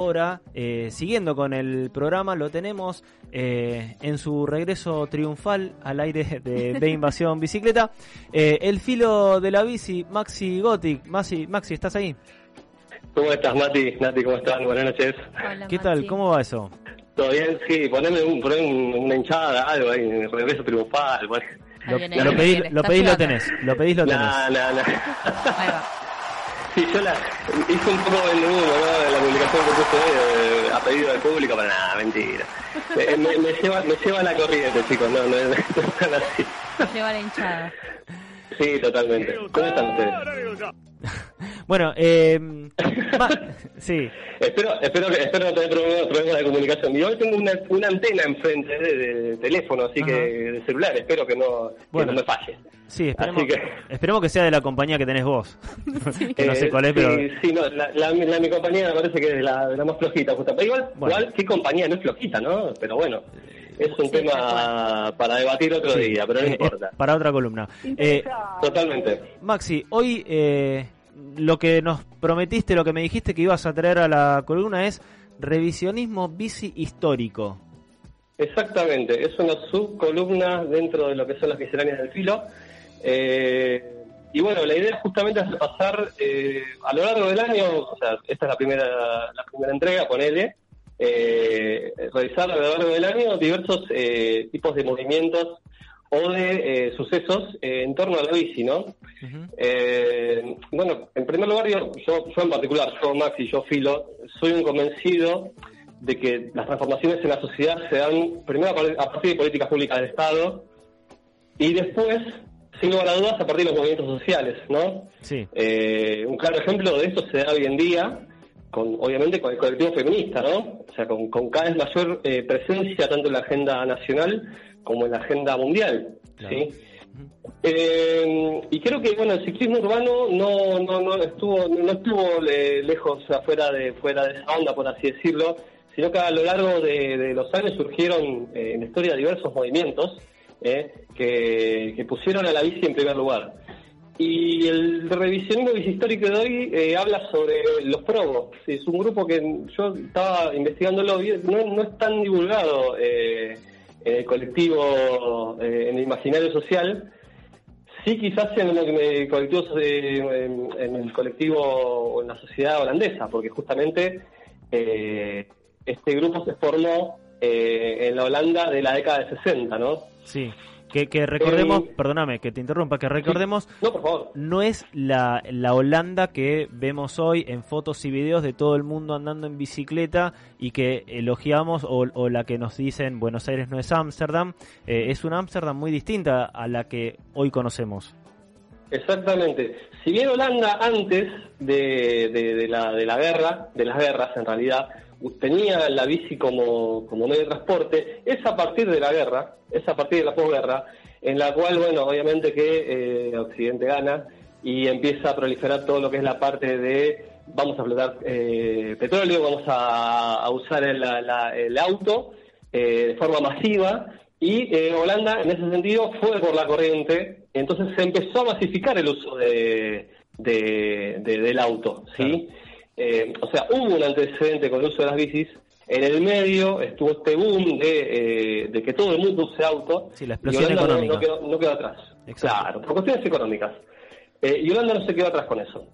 Ahora, eh, siguiendo con el programa, lo tenemos eh, en su regreso triunfal al aire de, de Invasión Bicicleta. Eh, el filo de la bici, Maxi Gothic. Maxi, Maxi, ¿estás ahí? ¿Cómo estás, Mati? Nati, ¿cómo estás? Buenas noches. Hola, ¿Qué tal? ¿Cómo va eso? ¿Todo bien? Sí, poneme, un, poneme un- una hinchada, algo ahí, en regreso triunfal. Ahí Lo, pedís, lo pedís, lo tenés. Lo pedís, lo tenés. Nah, nah, nah. Ahí va. Sí, yo la hice un poco en uno, ¿no? La publicación que puse hoy, eh, a pedido del público, pero nada, mentira. Eh, me, me lleva, me lleva la corriente, chicos, no, no, es- no es tan así. Lleva la hinchada. Sí, totalmente. ¿Cómo están ustedes? Bueno, eh, sí, Espero, espero, que, espero no tener problemas, problemas de comunicación. Y hoy tengo una, una antena enfrente de, de teléfono, así Ajá. que de celular. Espero que no, que no me falle. sí, esperemos, Así que- esperemos que sea de la compañía que tenés vos. que no sé Eh, cuál es, sí, pero... Sí, no, la, la, la- mi compañía me parece que es la, la más flojita, justo. Pero igual, Bueno. igual, ¿qué compañía no es flojita, no? Pero bueno, es un Sí, tema para debatir otro Sí, día, pero no eh, importa. Para otra columna. Eh, Totalmente. Maxi, hoy eh, lo que nos prometiste, lo que me dijiste que ibas a traer a la columna es revisionismo bici histórico. Exactamente, es una subcolumna dentro de lo que son las misceláneas del filo. Eh, y bueno, la idea justamente es repasar eh, a lo largo del año, o sea, esta es la primera, la primera entrega, ponele, eh, revisar a lo largo del año diversos eh, tipos de movimientos o de eh, sucesos eh, en torno a la bici, ¿no? Eh, bueno, en primer lugar, yo, yo, yo en particular, yo Maxi, yo Filo, soy un convencido de que las transformaciones en la sociedad se dan primero a partir de políticas públicas del Estado y después, sin lugar a dudas, a partir de los movimientos sociales, ¿no? Sí, Eh, un claro ejemplo de esto se da hoy en día, con obviamente con el colectivo feminista, ¿no? O sea, con, con cada vez mayor eh, presencia tanto en la agenda nacional como en la agenda mundial, Claro. ¿sí? Eh, y creo que bueno el ciclismo urbano no no no estuvo no estuvo eh, lejos o sea, fuera de fuera de esa onda por así decirlo sino que a lo largo de, de los años surgieron eh, en la historia diversos movimientos eh, que, que pusieron a la bici en primer lugar y el revisionismo histórico de hoy eh, habla sobre los probos. Es un grupo que yo estaba investigándolo, no, es tan divulgado eh, en el colectivo, eh, en el imaginario social. Sí, quizás en el colectivo, en el colectivo o en la sociedad holandesa, porque justamente eh, este grupo se formó eh, en la Holanda de la década de 60, ¿no? sí. Que, que recordemos, Eh, perdóname que te interrumpa, que recordemos, No, por favor. no es la, la Holanda que vemos hoy en fotos y videos de todo el mundo andando en bicicleta y que elogiamos o, o la que nos dicen Buenos Aires no es Ámsterdam, eh, es una Ámsterdam muy distinta a la que hoy conocemos. Exactamente. Si bien Holanda antes de, de- de la, de la guerra, de las guerras en realidad, tenía la bici como, como medio de transporte, es a partir de la guerra, es a partir de la posguerra, en la cual, bueno, obviamente que eh, Occidente gana y empieza a proliferar todo lo que es la parte de vamos a explotar eh, petróleo, vamos a, usar el, la- el auto eh, de forma masiva y eh, Holanda en ese sentido fue por la corriente, entonces se empezó a masificar el uso de- de- del auto, ¿sí? Eh, o sea, hubo un antecedente con el uso de las bicis, en el medio estuvo este boom de, eh, de que todo el mundo use auto, Sí, la y explosión Holanda no- económica. No, quedó, no quedó atrás, Exacto. claro, por cuestiones económicas. Eh, y Holanda no se quedó atrás con eso.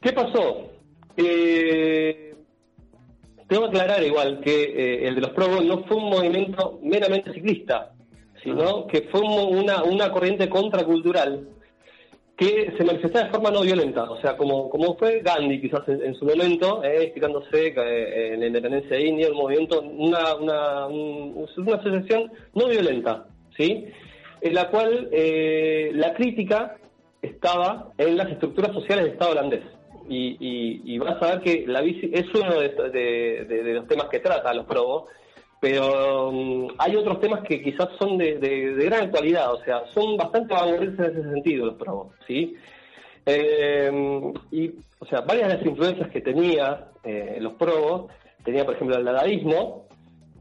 ¿Qué pasó? Eh, tengo que aclarar igual que eh, el de los Pro Bowl no fue un movimiento meramente ciclista, sino que fue un- una, una corriente contracultural que se manifestaba de forma no violenta, o sea, como, como fue Gandhi quizás en, su momento, eh, explicándose eh, en la independencia de India, un movimiento, una, una, un- una asociación no violenta, ¿sí? En la cual eh, la crítica estaba en las estructuras sociales del Estado holandés. Y, y, y vas a ver que la bici es uno de los temas que trata los probos, pero mm, hay otros temas que quizás son de, de- gran actualidad, o sea, son bastante vanguardistas en ese sentido los probos, ¿sí? Eh, y, o sea, varias de las influencias que tenía eh, los probos, tenía por ejemplo el dadaísmo,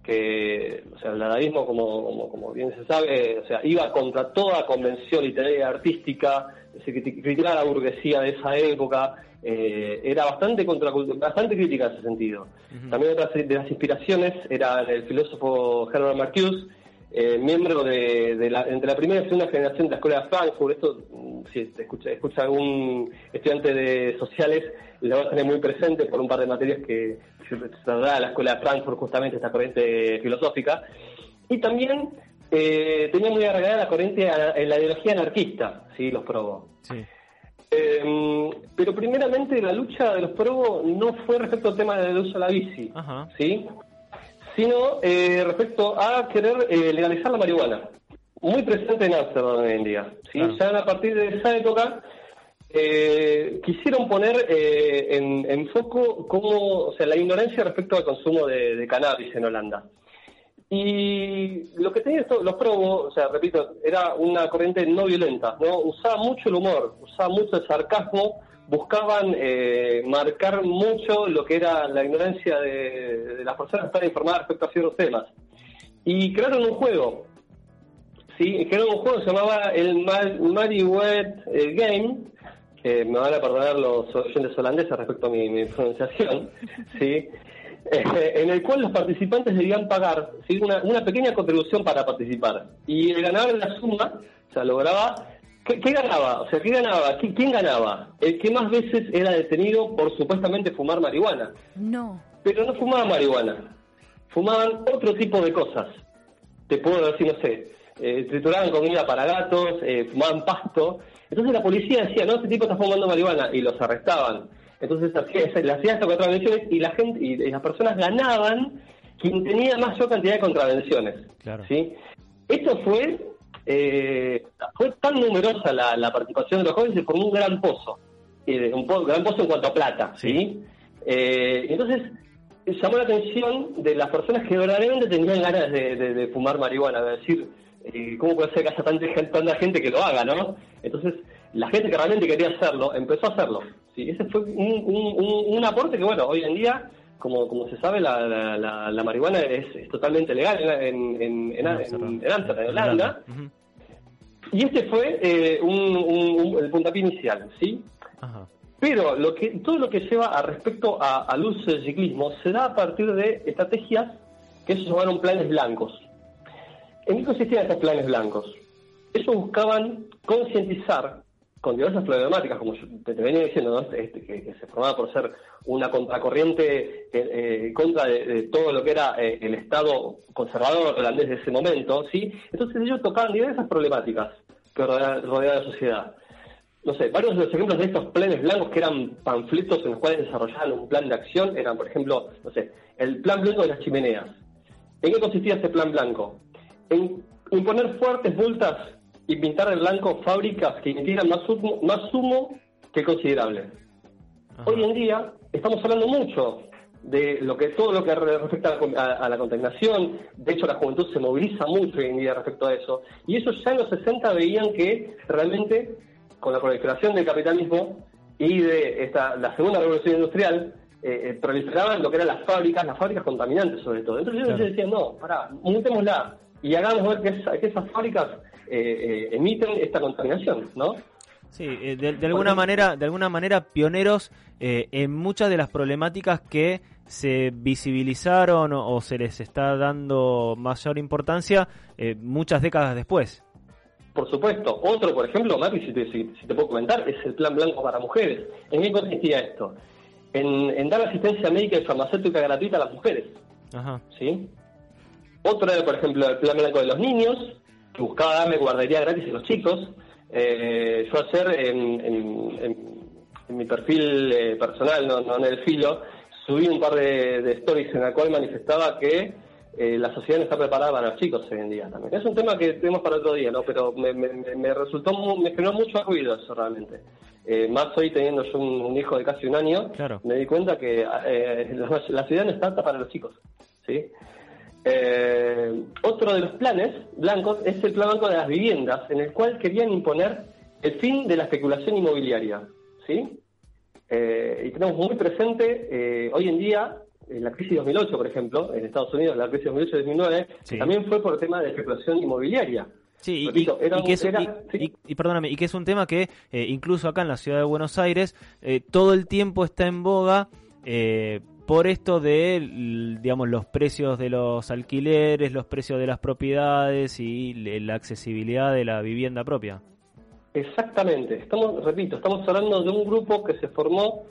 que, o sea, el dadaísmo, como, como, como bien se sabe, o sea, iba contra toda convención literaria y artística, se criti- criticaba la burguesía de esa época, eh, era bastante contracultu- bastante crítica en ese sentido. También otra de las inspiraciones era el filósofo Herbert Marcuse, eh, miembro de, de la, entre la primera y segunda generación de la escuela de Frankfurt. Esto, mm, si te escucha, escucha algún estudiante de sociales, lo va a tener muy presente por un par de materias que se da a la escuela de Frankfurt, justamente esta corriente filosófica. Y también eh, tenía muy arraigada la corriente a- en la ideología anarquista, ¿sí? los probos. Sí. Eh, pero primeramente la lucha de los probos no fue respecto al tema del uso de la bici, Ajá. ¿sí? sino eh, respecto a querer eh, legalizar la marihuana. Muy presente en Amsterdam hoy en día. ¿sí? Claro. Ya a partir de esa época eh, quisieron poner eh, en, en foco cómo, o sea, la ignorancia respecto al consumo de, de cannabis en Holanda. Y lo que tenían estos- los probos, o sea, repito, era una corriente no violenta, ¿no? Usaba mucho el humor, usaba mucho el sarcasmo, buscaban eh, marcar mucho lo que era la ignorancia de, las personas que estaban informadas respecto a ciertos temas. Y crearon un juego, ¿sí? Crearon un juego que se llamaba el Mar- Mary Wet eh, Game, que me van a perdonar los oyentes holandeses respecto a mi pronunciación, ¿sí? Eh, en el cual los participantes debían pagar ¿sí? una, una pequeña contribución para participar. Y el ganador de la suma, o sea, lograba... ¿Qué, qué ganaba? O sea, ¿qué ganaba? ¿Qui- ¿Quién ganaba? El que más veces era detenido por supuestamente fumar marihuana. No. Pero no fumaban marihuana. Fumaban otro tipo de cosas. Te puedo decir, no sé, eh, trituraban comida para gatos, eh, fumaban pasto. Entonces la policía decía, no, este tipo está fumando marihuana, y los arrestaban. Entonces le hacía estas contravenciones y la gente y, y las personas ganaban quien tenía mayor cantidad de contravenciones. Claro. ¿sí? Esto fue, eh, fue tan numerosa la, la participación de los jóvenes que formó un gran pozo. Eh, un po- gran pozo en cuanto a plata. Sí. ¿sí? Eh, entonces llamó la atención de las personas que verdaderamente tenían ganas de, de- de fumar marihuana, de decir, eh, ¿cómo puede ser que haya tanta tanta gente que lo haga, no? Entonces, la gente que realmente quería hacerlo, empezó a hacerlo. ¿sí? Ese fue un, un- un- aporte que, bueno, hoy en día, como, como se sabe, la, la- la- la marihuana es, es totalmente legal en, en, en, en, Amsterdam, Holanda. Ujú. Y este fue eh, un- el puntapié inicial, ¿sí? Ajá. Pero lo que, todo lo que lleva a respecto a- al uso del ciclismo se da a partir de estrategias que se llamaron planes blancos. ¿En qué consistían estos planes blancos? Ellos buscaban concientizar con diversas problemáticas, como te, te venía diciendo, ¿no? Este, que, se formaba por ser una contracorriente eh, eh, contra de, todo lo que era eh, el Estado conservador holandés de ese momento, ¿sí? Entonces ellos tocaban diversas problemáticas que rodeaban la sociedad no sé, varios de los ejemplos de estos planes blancos que eran panfletos en los cuales desarrollaban un plan de acción eran, por ejemplo, no sé, el plan blanco de las chimeneas. ¿En qué consistía ese plan blanco? En imponer fuertes multas y pintar de blanco fábricas que emitieran más humo, más humo que considerable. Ajá. Hoy en día estamos hablando mucho de lo que todo lo que re- respecta a, la con- a- a la contaminación. De hecho, la juventud se moviliza mucho hoy en día respecto a eso. Y ellos ya en los 60 veían que realmente con la proliferación del capitalismo y de esta la segunda revolución industrial eh, eh, proliferaban lo que eran las fábricas, las fábricas contaminantes sobre todo. Entonces ellos decían, no, pará, montémosla y hagamos ver que, esa- que esas fábricas eh, eh, emiten esta contaminación, ¿no? Sí, eh, de, de alguna manera, de alguna manera pioneros en muchas de las problemáticas que se visibilizaron o, o se les está dando mayor importancia eh, muchas décadas después. Por supuesto. Otro, por ejemplo, Mati, si te, si- si te puedo comentar, es el Plan Blanco para Mujeres. ¿En qué consistía esto? En, en dar asistencia médica y farmacéutica gratuita a las mujeres. Ajá. ¿sí? Otro era, por ejemplo, el Plan Blanco de los Niños, que buscaba darle guardería gratis a los chicos. Eh, yo ayer en, en- en- en mi perfil eh, personal, no, no en el filo, subí un par de, de stories en la cual manifestaba que eh, la sociedad no está preparada para los chicos hoy en día también. Es un tema que tenemos para otro día, ¿no? Pero me, me- me- resultó, me generó mucho ruido eso realmente. Eh, más hoy teniendo yo un, un hijo de casi un año, Claro. me di cuenta que eh, la, la ciudad no está apta para los chicos, ¿sí? Eh, otro de los planes blancos es el plan blanco de las viviendas, en el cual querían imponer el fin de la especulación inmobiliaria, ¿sí? Eh, y tenemos muy presente eh, hoy en día en la crisis 2008, por ejemplo, en Estados Unidos, la crisis 2008-2009, Sí. también fue por el tema de especulación inmobiliaria. Sí, y, era que es, era- y- sí. y- perdóname, y que es un tema que eh, incluso acá en la ciudad de Buenos Aires todo el tiempo está en boga por esto de, digamos, los precios de los alquileres, los precios de las propiedades y la accesibilidad de la vivienda propia. Exactamente. Estamos, repito, estamos hablando de un grupo que se formó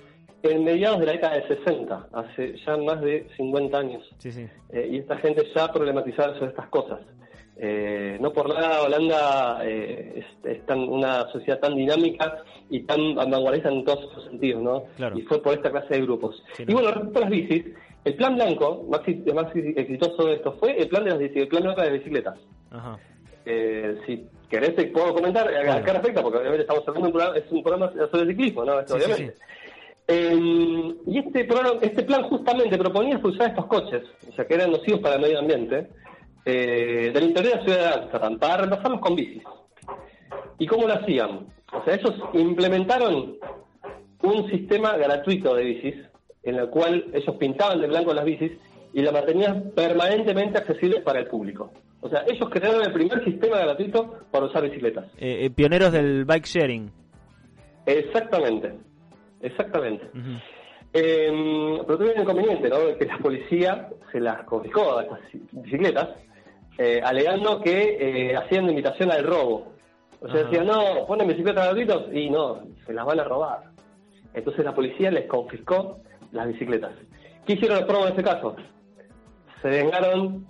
en mediados de la década del 60, hace ya más de 50 años. Sí, sí. Eh, y esta gente ya problematizaba sobre estas cosas. Eh, no por nada Holanda eh, es, es tan, una sociedad tan dinámica y tan vanguardista en todos sus sentidos, ¿no? Claro. Y fue por esta clase de grupos. Sí, y no. bueno, respecto a las bicis, el plan blanco, más, ex- más exitoso de esto fue el plan de las bici- el plan blanco de las bicicletas. Ajá. Eh, si querés te puedo comentar a- a qué respecta, porque obviamente estamos hablando de un programa, es un programa sobre ciclismo, ¿no? Esto, Sí, sí, obviamente. Eh, y este programa, este plan justamente proponía expulsar estos coches, o sea que eran nocivos para el medio ambiente, eh, del interior de la ciudad de Ámsterdam, para reemplazarlos con bicis. ¿Y cómo lo hacían? O sea, ellos implementaron un sistema gratuito de bicis, en el cual ellos pintaban de blanco las bicis y la mantenían permanentemente accesible para el público. O sea, ellos crearon el primer sistema gratuito para usar bicicletas. Eh, eh, pioneros del bike sharing. Exactamente, exactamente. Eh, pero tuve un inconveniente, ¿no? Que la policía se las confiscó a estas bicicletas, eh, alegando que eh, hacían invitación al robo. O sea, Ajá. decían, no, ponen bicicletas gratuitos y no, se las van a robar. Entonces la policía les confiscó las bicicletas. ¿Qué hicieron los probos en ese caso? Se vengaron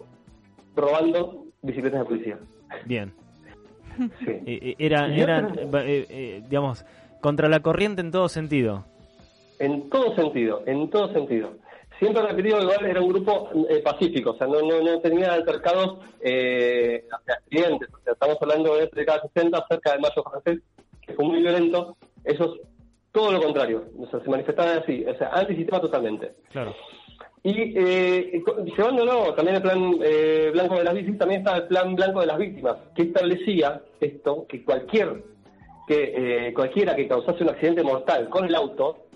robando bicicletas de policía. Bien. Sí. Eh, eh, era, eran, eh, eh, digamos, contra la corriente en todo sentido. En todo sentido, en todo sentido. Siempre repetido, igual era un grupo eh, pacífico, o sea, no, no, no tenía altercados eh, hacia accidentes. O sea, estamos hablando de década 60, cerca del mayo francés, que fue muy violento. Esos, todo lo contrario, o sea, se manifestaban así, o sea, antisistema totalmente. Claro. Y eh, llevándolo también el plan eh, blanco de las bicis, también está el plan blanco de las víctimas, que establecía esto, que cualquier que eh, cualquiera que causase un accidente mortal con el auto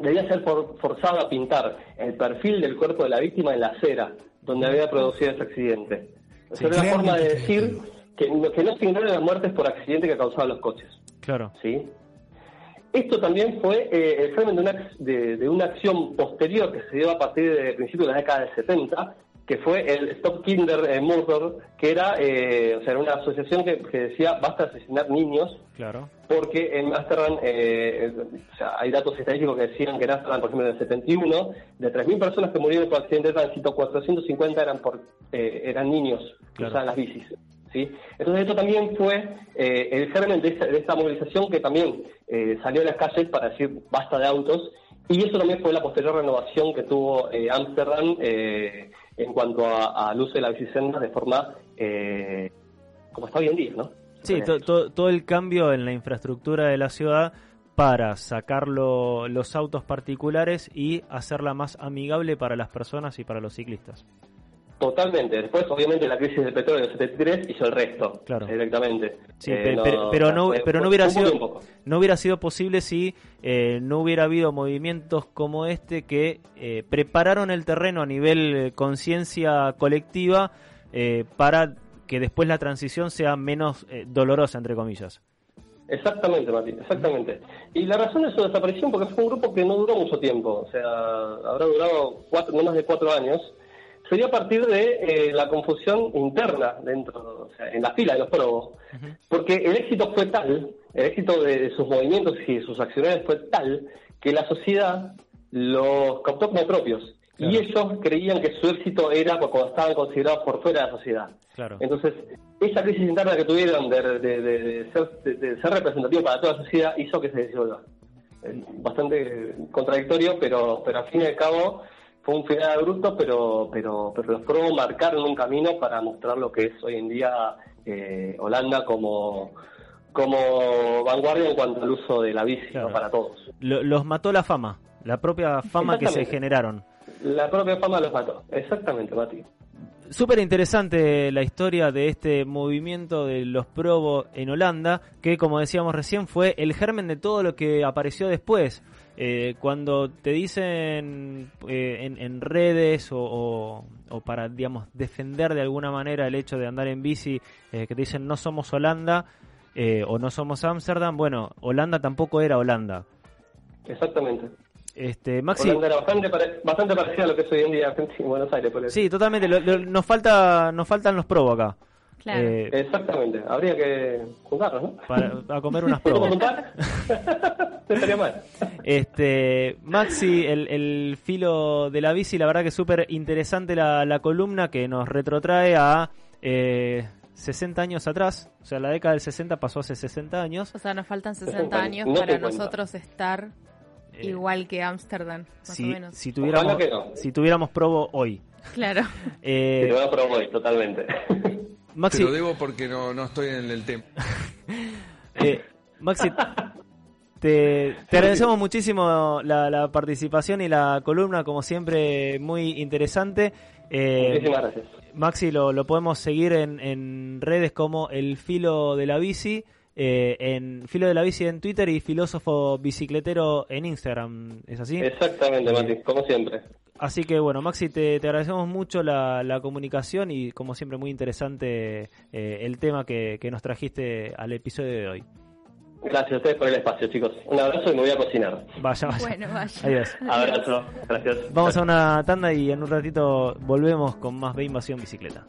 debía ser por- forzado a pintar el perfil del cuerpo de la víctima en la acera donde había producido ese accidente. O sea, Sí, era una forma de decir que no, que no se ignoren las muertes por accidente que causaban los coches. Claro. ¿sí? Esto también fue eh, el germen de una, de, de una acción posterior que se dio a partir de principios de la década del 70, que fue el Stop Kinder eh, Murder, que era, eh, o sea, una asociación que, que decía basta de asesinar niños, Claro. porque en Amsterdam, eh, o sea, hay datos estadísticos que decían que en Amsterdam, por ejemplo, en el 71, de 3.000 personas que murieron por accidente de tránsito, 450 eran por eh, eran niños que Claro. usaban las bicis. ¿sí? Entonces esto también fue el germen de esta, de esta movilización que también salió a las calles para decir basta de autos, y eso también fue la posterior renovación que tuvo Amsterdam eh, en cuanto a- al uso de la bicicleta de forma eh, como está hoy en día, ¿no? Sí, to- todo el cambio en la infraestructura de la ciudad para sacar lo- los autos particulares y hacerla más amigable para las personas y para los ciclistas. Totalmente. Después, obviamente, la crisis del petróleo del 73 hizo el resto Claro. directamente. Sí, Eh, pe- pero, pero no, pero no hubiera sido poco. no hubiera sido posible si eh, no hubiera habido movimientos como este que eh, prepararon el terreno a nivel eh, conciencia colectiva eh, para que después la transición sea menos eh, dolorosa entre comillas. Exactamente, Mati, exactamente. Y la razón de su desaparición, porque fue un grupo que no duró mucho tiempo, o sea, habrá durado cuatro, no más de cuatro años, sería a partir de eh, la confusión interna dentro, o sea, en la fila de los probos, porque el éxito fue tal, el éxito de, de sus movimientos y de sus acciones fue tal, que la sociedad los captó como propios. Y ellos creían que su éxito era cuando estaban considerados por fuera de la sociedad. Claro. Entonces, esa crisis interna que tuvieron de, de- de- de ser, de- de ser representativo para toda la sociedad hizo que se disuelva. Eh, Bastante contradictorio, pero, pero al fin y al cabo fue un final abrupto, pero, pero, pero los probos marcaron un camino para mostrar lo que es hoy en día eh, Holanda como, como vanguardia en cuanto al uso de la bici Claro. ¿no? para todos. Lo- los mató la fama, la propia fama que se generaron. La propia fama los mató. Exactamente, Mati. Súper interesante la historia de este movimiento de los Provo en Holanda, que como decíamos recién fue el germen de todo lo que apareció después. Eh, cuando te dicen eh, en, en redes o, o- o para, digamos, defender de alguna manera el hecho de andar en bici, eh, que te dicen no somos Holanda eh, o no somos Ámsterdam, bueno, Holanda tampoco era Holanda. Exactamente. Este, Maxi, Holanda era bastante, pare- bastante parecida a lo que es hoy en día Argentina, Buenos Aires, por eso. sí, totalmente, lo- lo- nos falta nos faltan los probos acá. Claro. Eh, Exactamente. Habría que juntarnos, ¿no? para, a comer unas no estaría mal. Este, Maxi, el, el filo de la bici, la verdad que es súper interesante la, la columna que nos retrotrae a eh, 60 años atrás. O sea, la década del 60 pasó hace 60 años. O sea, nos faltan 60 60 años no para nosotros estar Eh, igual que Ámsterdam, más si, o menos. si tuviéramos, no. si tuviéramos probo hoy. Claro. Eh, a probar hoy, totalmente. Maxi, Te lo debo porque no, no estoy en el tema. eh, Maxi, te, te agradecemos muchísimo la, la participación y la columna, como siempre, muy interesante. Eh, Muchísimas gracias. Maxi lo, lo podemos seguir en, en redes como el filo de la bici, eh, en filo de la bici en Twitter y filósofo bicicletero en Instagram, ¿es así? Exactamente, Mati, como siempre. Así que bueno, Maxi, te, te agradecemos mucho la, la comunicación y como siempre muy interesante eh, el tema que, que nos trajiste al episodio de hoy. Gracias a ustedes por el espacio, chicos. Un abrazo y me voy a cocinar. Vaya, vaya. Bueno, vaya. Adiós. Abrazo. Gracias. Vamos a una tanda y en un ratito volvemos con más B Invasión Bicicleta.